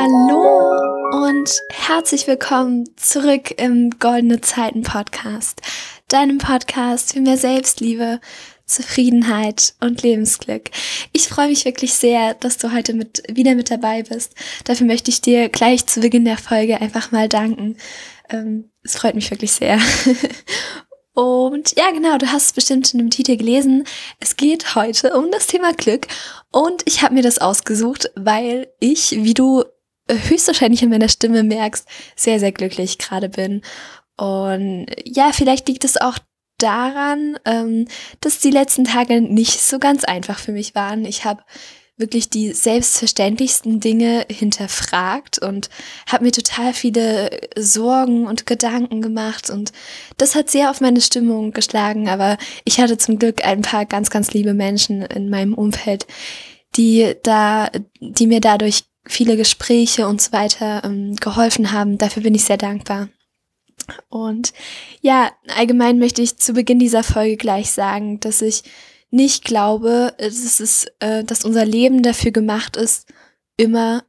Hallo und herzlich willkommen zurück im Goldene Zeiten Podcast, deinem Podcast für mehr Selbstliebe, Zufriedenheit und Lebensglück. Ich freue mich wirklich sehr, dass du heute mit, wieder mit dabei bist. Dafür möchte ich dir gleich zu Beginn der Folge einfach mal danken. Ähm, es freut mich wirklich sehr. Und ja, genau, du hast es bestimmt in dem Titel gelesen. Es geht heute um das Thema Glück. Und ich habe mir das ausgesucht, weil ich, wie du höchstwahrscheinlich in meiner Stimme merkst, sehr, sehr glücklich gerade bin. Und ja, vielleicht liegt es auch daran, ähm, dass die letzten Tage nicht so ganz einfach für mich waren. Ich habe wirklich die selbstverständlichsten Dinge hinterfragt und habe mir total viele Sorgen und Gedanken gemacht und das hat sehr auf meine Stimmung geschlagen, aber ich hatte zum Glück ein paar ganz, ganz liebe Menschen in meinem Umfeld, die da, die mir dadurch viele Gespräche und so weiter ähm, geholfen haben. Dafür bin ich sehr dankbar. Und ja, allgemein möchte ich zu Beginn dieser Folge gleich sagen, dass ich nicht glaube, dass, es, äh, dass unser Leben dafür gemacht ist, immer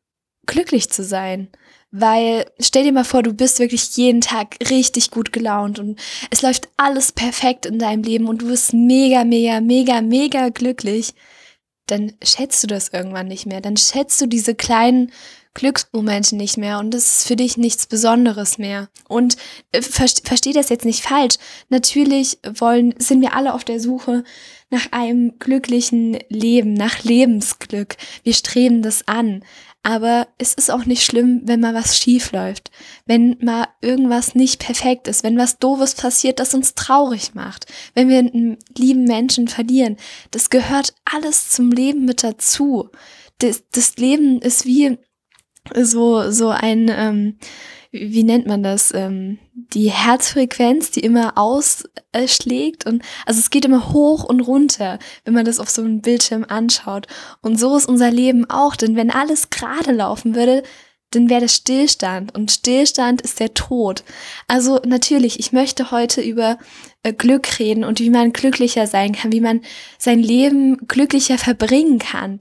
glücklich zu sein. Weil stell dir mal vor, du bist wirklich jeden Tag richtig gut gelaunt und es läuft alles perfekt in deinem Leben und du bist mega, mega, mega, mega glücklich. Dann schätzt du das irgendwann nicht mehr. Dann schätzt du diese kleinen Glücksmomente nicht mehr und es ist für dich nichts Besonderes mehr. Und äh, versteh das jetzt nicht falsch. Natürlich wollen, sind wir alle auf der Suche nach einem glücklichen Leben, nach Lebensglück. Wir streben das an. Aber es ist auch nicht schlimm, wenn mal was schief läuft, wenn mal irgendwas nicht perfekt ist, wenn was Doofes passiert, das uns traurig macht, wenn wir einen lieben Menschen verlieren. Das gehört alles zum Leben mit dazu. Das, das Leben ist wie so, so ein, ähm, wie nennt man das, ähm, die Herzfrequenz, die immer ausschlägt und also es geht immer hoch und runter, wenn man das auf so einem Bildschirm anschaut. Und so ist unser Leben auch, denn wenn alles gerade laufen würde, dann wäre das Stillstand und Stillstand ist der Tod. Also natürlich, ich möchte heute über äh, Glück reden und wie man glücklicher sein kann, wie man sein Leben glücklicher verbringen kann.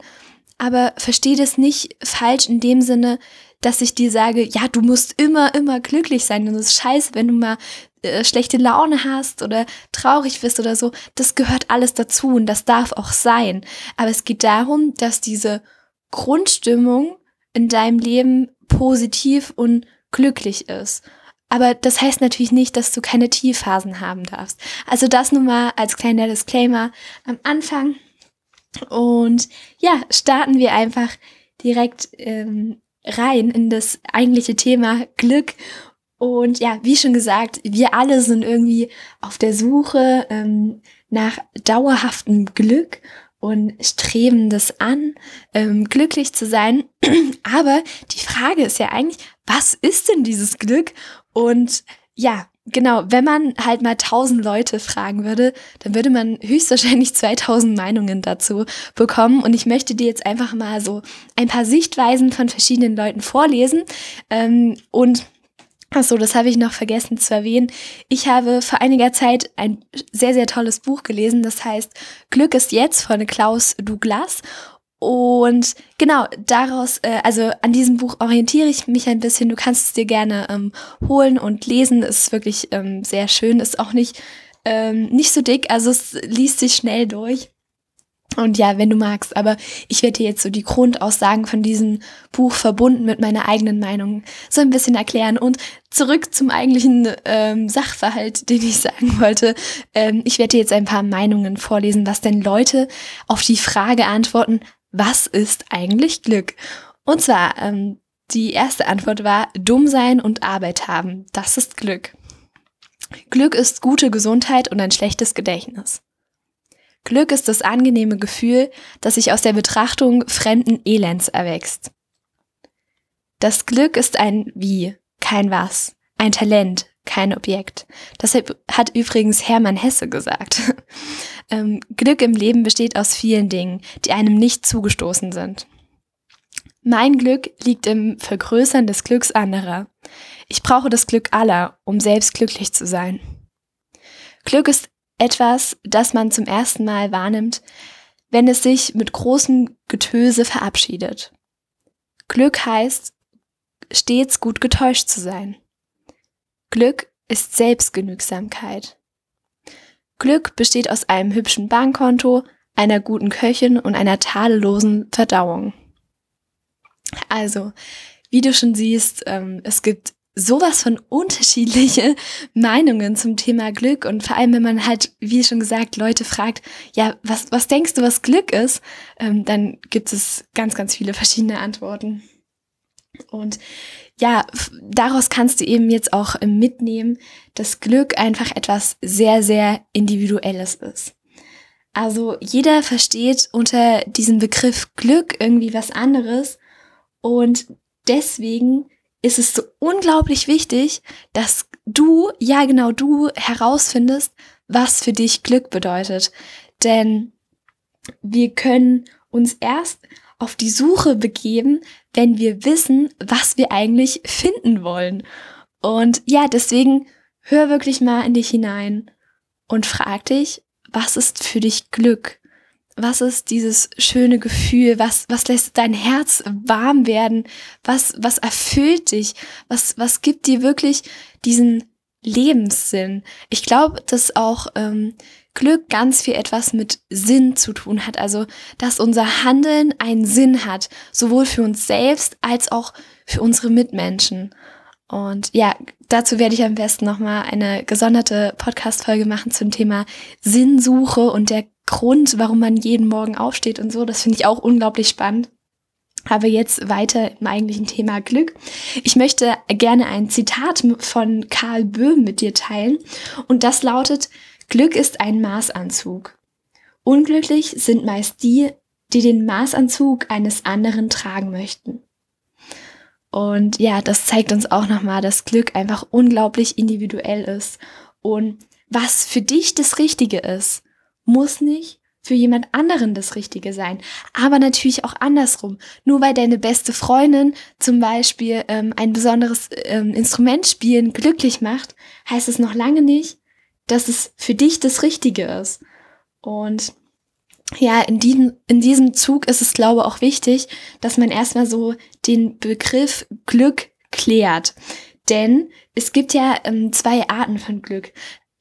Aber verstehe das nicht falsch in dem Sinne, dass ich dir sage, ja, du musst immer, immer glücklich sein und es ist scheiße, wenn du mal äh, schlechte Laune hast oder traurig bist oder so. Das gehört alles dazu und das darf auch sein. Aber es geht darum, dass diese Grundstimmung in deinem Leben positiv und glücklich ist. Aber das heißt natürlich nicht, dass du keine Tiefphasen haben darfst. Also das nun mal als kleiner Disclaimer am Anfang. Und ja, starten wir einfach direkt ähm, rein in das eigentliche Thema Glück. Und ja, wie schon gesagt, wir alle sind irgendwie auf der Suche ähm, nach dauerhaftem Glück und streben das an, ähm, glücklich zu sein. Aber die Frage ist ja eigentlich, was ist denn dieses Glück? Und ja, genau, wenn man halt mal tausend Leute fragen würde, dann würde man höchstwahrscheinlich 2000 Meinungen dazu bekommen. Und ich möchte dir jetzt einfach mal so ein paar Sichtweisen von verschiedenen Leuten vorlesen. Ähm, und Achso, das habe ich noch vergessen zu erwähnen. Ich habe vor einiger Zeit ein sehr, sehr tolles Buch gelesen, das heißt Glück ist jetzt von Klaus Douglas. Und genau, daraus, äh, also an diesem Buch orientiere ich mich ein bisschen. Du kannst es dir gerne ähm, holen und lesen. Ist wirklich ähm, sehr schön. Ist auch nicht, ähm, nicht so dick, also es liest sich schnell durch. Und ja, wenn du magst, aber ich werde dir jetzt so die Grundaussagen von diesem Buch verbunden mit meiner eigenen Meinung so ein bisschen erklären. Und zurück zum eigentlichen ähm, Sachverhalt, den ich sagen wollte. Ähm, ich werde dir jetzt ein paar Meinungen vorlesen, was denn Leute auf die Frage antworten, was ist eigentlich Glück? Und zwar, ähm, die erste Antwort war, dumm sein und Arbeit haben. Das ist Glück. Glück ist gute Gesundheit und ein schlechtes Gedächtnis. Glück ist das angenehme Gefühl, das sich aus der Betrachtung fremden Elends erwächst. Das Glück ist ein Wie, kein Was, ein Talent, kein Objekt. Deshalb hat übrigens Hermann Hesse gesagt. ähm, Glück im Leben besteht aus vielen Dingen, die einem nicht zugestoßen sind. Mein Glück liegt im Vergrößern des Glücks anderer. Ich brauche das Glück aller, um selbst glücklich zu sein. Glück ist etwas, das man zum ersten Mal wahrnimmt, wenn es sich mit großem Getöse verabschiedet. Glück heißt, stets gut getäuscht zu sein. Glück ist Selbstgenügsamkeit. Glück besteht aus einem hübschen Bankkonto, einer guten Köchin und einer tadellosen Verdauung. Also, wie du schon siehst, ähm, es gibt sowas von unterschiedliche Meinungen zum Thema Glück und vor allem, wenn man halt, wie schon gesagt, Leute fragt, ja, was, was denkst du, was Glück ist, ähm, dann gibt es ganz, ganz viele verschiedene Antworten. Und ja, daraus kannst du eben jetzt auch ähm, mitnehmen, dass Glück einfach etwas sehr, sehr Individuelles ist. Also jeder versteht unter diesem Begriff Glück irgendwie was anderes und deswegen ist es so unglaublich wichtig, dass du, ja genau du, herausfindest, was für dich Glück bedeutet. Denn wir können uns erst auf die Suche begeben, wenn wir wissen, was wir eigentlich finden wollen. Und ja, deswegen hör wirklich mal in dich hinein und frag dich, was ist für dich Glück? Was ist dieses schöne Gefühl? Was, was lässt dein Herz warm werden? Was, was erfüllt dich? Was, was gibt dir wirklich diesen Lebenssinn? Ich glaube, dass auch ähm, Glück ganz viel etwas mit Sinn zu tun hat. Also, dass unser Handeln einen Sinn hat, sowohl für uns selbst als auch für unsere Mitmenschen. Und ja, dazu werde ich am besten nochmal eine gesonderte Podcast-Folge machen zum Thema Sinnsuche und der Grund, warum man jeden Morgen aufsteht und so. Das finde ich auch unglaublich spannend. Aber jetzt weiter im eigentlichen Thema Glück. Ich möchte gerne ein Zitat von Karl Böhm mit dir teilen. Und das lautet, Glück ist ein Maßanzug. Unglücklich sind meist die, die den Maßanzug eines anderen tragen möchten. Und ja, das zeigt uns auch nochmal, dass Glück einfach unglaublich individuell ist. Und was für dich das Richtige ist, muss nicht für jemand anderen das Richtige sein. Aber natürlich auch andersrum. Nur weil deine beste Freundin zum Beispiel ähm, ein besonderes ähm, Instrument spielen glücklich macht, heißt es noch lange nicht, dass es für dich das Richtige ist. Und ja, in diesem, in diesem Zug ist es, glaube ich, auch wichtig, dass man erstmal so den Begriff Glück klärt. Denn es gibt ja ähm, zwei Arten von Glück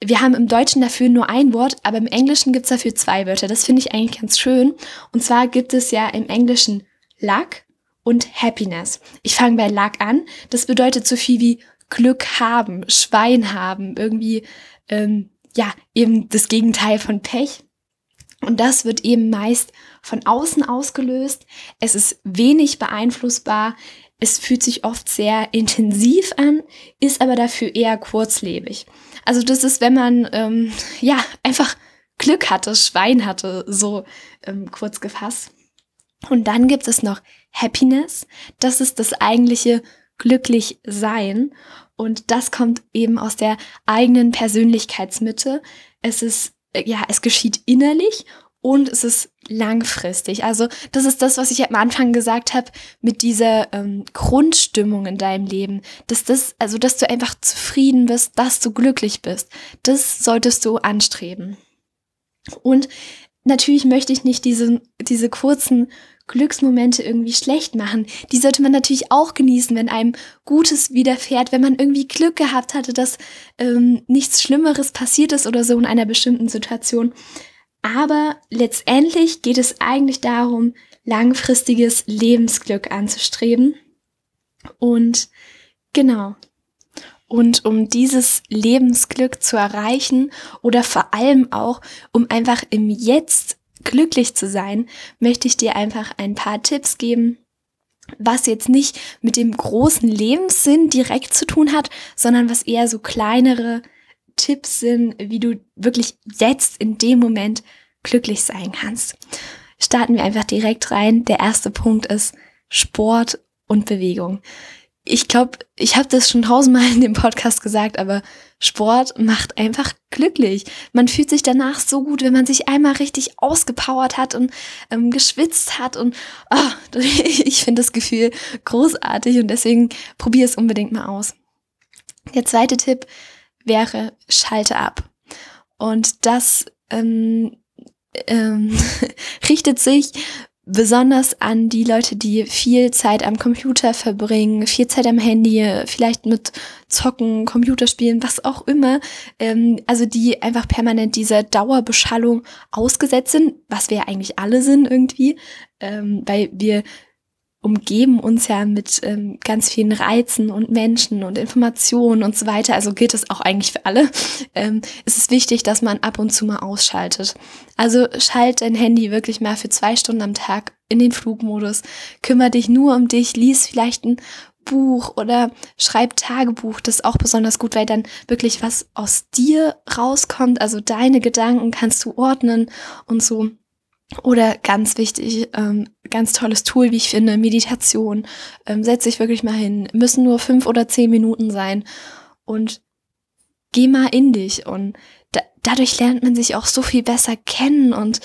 wir haben im Deutschen dafür nur ein Wort, aber im Englischen gibt's dafür zwei Wörter. Das finde ich eigentlich ganz schön. Und zwar gibt es ja im Englischen Luck und Happiness. Ich fange bei Luck an. Das bedeutet so viel wie Glück haben, Schwein haben, irgendwie, ähm, ja, eben das Gegenteil von Pech. Und das wird eben meist von außen ausgelöst. Es ist wenig beeinflussbar. Es fühlt sich oft sehr intensiv an, ist aber dafür eher kurzlebig. Also das ist, wenn man ähm, ja einfach Glück hatte, Schwein hatte, so ähm, kurz gefasst. Und dann gibt es noch Happiness. Das ist das eigentliche glücklich sein. Und das kommt eben aus der eigenen Persönlichkeitsmitte. Es ist, äh, ja, es geschieht innerlich und es ist langfristig. Also das ist das, was ich am Anfang gesagt habe mit dieser ähm, Grundstimmung in deinem Leben, dass das, also dass du einfach zufrieden bist, dass du glücklich bist. Das solltest du anstreben. Und natürlich möchte ich nicht diese, diese kurzen Glücksmomente irgendwie schlecht machen. Die sollte man natürlich auch genießen, wenn einem Gutes widerfährt, wenn man irgendwie Glück gehabt hatte, dass ähm, nichts Schlimmeres passiert ist oder so in einer bestimmten Situation. Aber letztendlich geht es eigentlich darum, langfristiges Lebensglück anzustreben. Und genau. Und um dieses Lebensglück zu erreichen oder vor allem auch, um einfach im Jetzt glücklich zu sein, möchte ich dir einfach ein paar Tipps geben, was jetzt nicht mit dem großen Lebenssinn direkt zu tun hat, sondern was eher so kleinere Tipps sind, wie du wirklich jetzt in dem Moment glücklich sein kannst. Starten wir einfach direkt rein. Der erste Punkt ist Sport und Bewegung. Ich glaube, ich habe das schon tausendmal in dem Podcast gesagt, aber Sport macht einfach glücklich. Man fühlt sich danach so gut, wenn man sich einmal richtig ausgepowert hat und ähm, geschwitzt hat. Und oh, ich finde das Gefühl großartig und deswegen probier es unbedingt mal aus. Der zweite Tipp wäre, schalte ab. Und das ähm, ähm, richtet sich besonders an die Leute, die viel Zeit am Computer verbringen, viel Zeit am Handy, vielleicht mit Zocken, Computerspielen, was auch immer. Ähm, also die einfach permanent dieser Dauerbeschallung ausgesetzt sind, was wir ja eigentlich alle sind irgendwie, ähm, weil wir umgeben uns ja mit ähm, ganz vielen Reizen und Menschen und Informationen und so weiter. Also gilt es auch eigentlich für alle. Ähm, es ist wichtig, dass man ab und zu mal ausschaltet. Also schalt dein Handy wirklich mal für zwei Stunden am Tag in den Flugmodus. Kümmer dich nur um dich, lies vielleicht ein Buch oder schreib Tagebuch. Das ist auch besonders gut, weil dann wirklich was aus dir rauskommt. Also deine Gedanken kannst du ordnen und so. Oder ganz wichtig, ähm, ganz tolles Tool, wie ich finde, Meditation. Ähm, setz dich wirklich mal hin. Müssen nur fünf oder zehn Minuten sein. Und geh mal in dich. Und da, dadurch lernt man sich auch so viel besser kennen. Und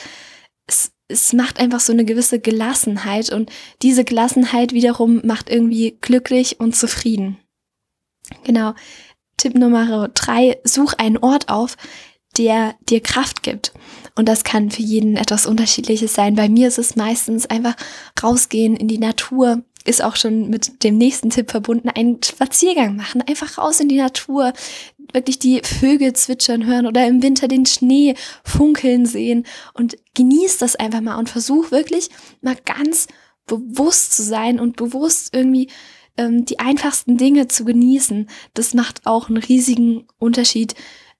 es, es macht einfach so eine gewisse Gelassenheit. Und diese Gelassenheit wiederum macht irgendwie glücklich und zufrieden. Genau. Tipp Nummer drei, such einen Ort auf, der dir Kraft gibt. Und das kann für jeden etwas Unterschiedliches sein. Bei mir ist es meistens einfach rausgehen in die Natur. Ist auch schon mit dem nächsten Tipp verbunden, einen Spaziergang machen, einfach raus in die Natur, wirklich die Vögel zwitschern hören oder im Winter den Schnee funkeln sehen und genieß das einfach mal und versuch wirklich mal ganz bewusst zu sein und bewusst irgendwie ähm, die einfachsten Dinge zu genießen. Das macht auch einen riesigen Unterschied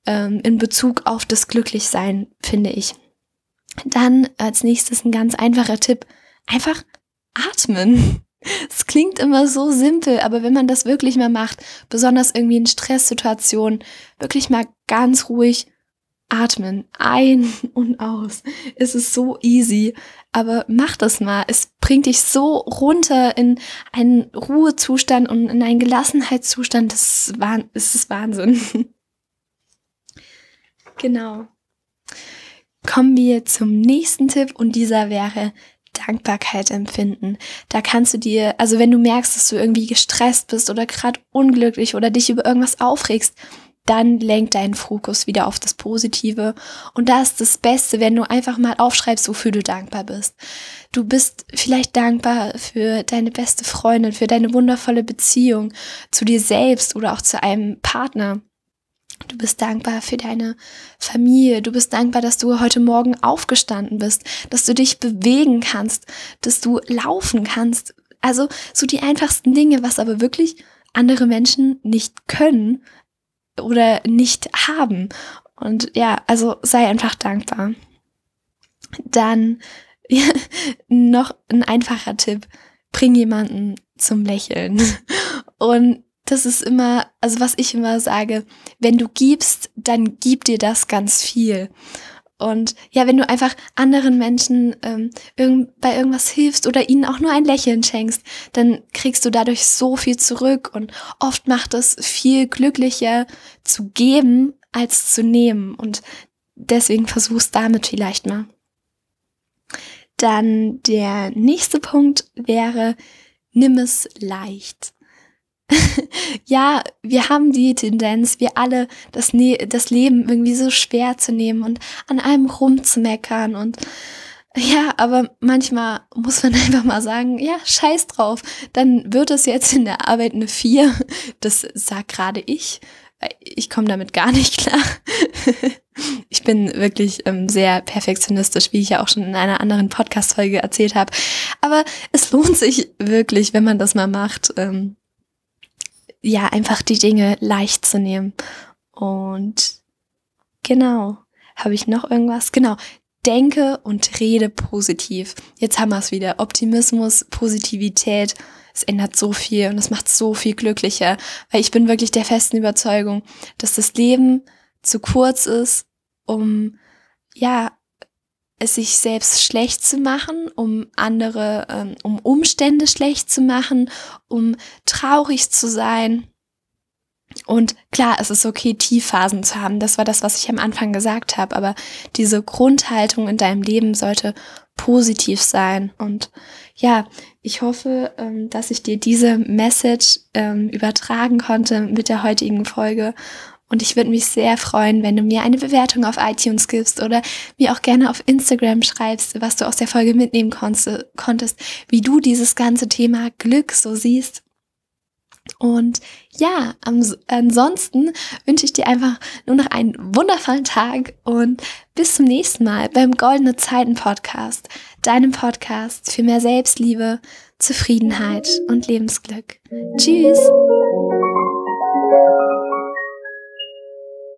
ähm, in Bezug auf das Glücklichsein, finde ich. Dann als nächstes ein ganz einfacher Tipp. Einfach atmen. Es klingt immer so simpel, aber wenn man das wirklich mal macht, besonders irgendwie in Stresssituationen, wirklich mal ganz ruhig atmen, ein und aus. Es ist so easy, aber mach das mal. Es bringt dich so runter in einen Ruhezustand und in einen Gelassenheitszustand. Das ist, das ist Wahnsinn. Genau. Kommen wir zum nächsten Tipp und dieser wäre Dankbarkeit empfinden. Da kannst du dir, also wenn du merkst, dass du irgendwie gestresst bist oder gerade unglücklich oder dich über irgendwas aufregst, dann lenk deinen Fokus wieder auf das Positive. Und da ist das Beste, wenn du einfach mal aufschreibst, wofür du dankbar bist. Du bist vielleicht dankbar für deine beste Freundin, für deine wundervolle Beziehung zu dir selbst oder auch zu einem Partner. Du bist dankbar für deine Familie. Du bist dankbar, dass du heute Morgen aufgestanden bist, dass du dich bewegen kannst, dass du laufen kannst. Also so die einfachsten Dinge, was aber wirklich andere Menschen nicht können oder nicht haben. Und ja, also sei einfach dankbar. Dann ja, noch ein einfacher Tipp. Bring jemanden zum Lächeln. Und das ist immer, also was ich immer sage, wenn du gibst, dann gib dir das ganz viel. Und ja, wenn du einfach anderen Menschen ähm, irgend, bei irgendwas hilfst oder ihnen auch nur ein Lächeln schenkst, dann kriegst du dadurch so viel zurück. Und oft macht es viel glücklicher zu geben als zu nehmen. Und deswegen versuch's damit vielleicht mal. Dann der nächste Punkt wäre, nimm es leicht. ja, wir haben die Tendenz, wir alle, das, ne das Leben irgendwie so schwer zu nehmen und an allem rumzumeckern und ja, aber manchmal muss man einfach mal sagen, ja, scheiß drauf. Dann wird es jetzt in der Arbeit eine 4. Das sagt gerade ich. Ich komme damit gar nicht klar. ich bin wirklich ähm, sehr perfektionistisch, wie ich ja auch schon in einer anderen Podcast-Folge erzählt habe. Aber es lohnt sich wirklich, wenn man das mal macht. Ähm, ja, einfach die Dinge leicht zu nehmen. Und genau, habe ich noch irgendwas? Genau, denke und rede positiv. Jetzt haben wir es wieder. Optimismus, Positivität, es ändert so viel und es macht so viel glücklicher, weil ich bin wirklich der festen Überzeugung, dass das Leben zu kurz ist, um ja es sich selbst schlecht zu machen, um andere, ähm, um Umstände schlecht zu machen, um traurig zu sein. Und klar, es ist okay, Tiefphasen zu haben. Das war das, was ich am Anfang gesagt habe. Aber diese Grundhaltung in deinem Leben sollte positiv sein. Und ja, ich hoffe, ähm, dass ich dir diese Message ähm, übertragen konnte mit der heutigen Folge Und ich würde mich sehr freuen, wenn du mir eine Bewertung auf iTunes gibst oder mir auch gerne auf Instagram schreibst, was du aus der Folge mitnehmen konntest, wie du dieses ganze Thema Glück so siehst. Und ja, ansonsten wünsche ich dir einfach nur noch einen wundervollen Tag und bis zum nächsten Mal beim Goldene Zeiten Podcast, deinem Podcast für mehr Selbstliebe, Zufriedenheit und Lebensglück. Tschüss!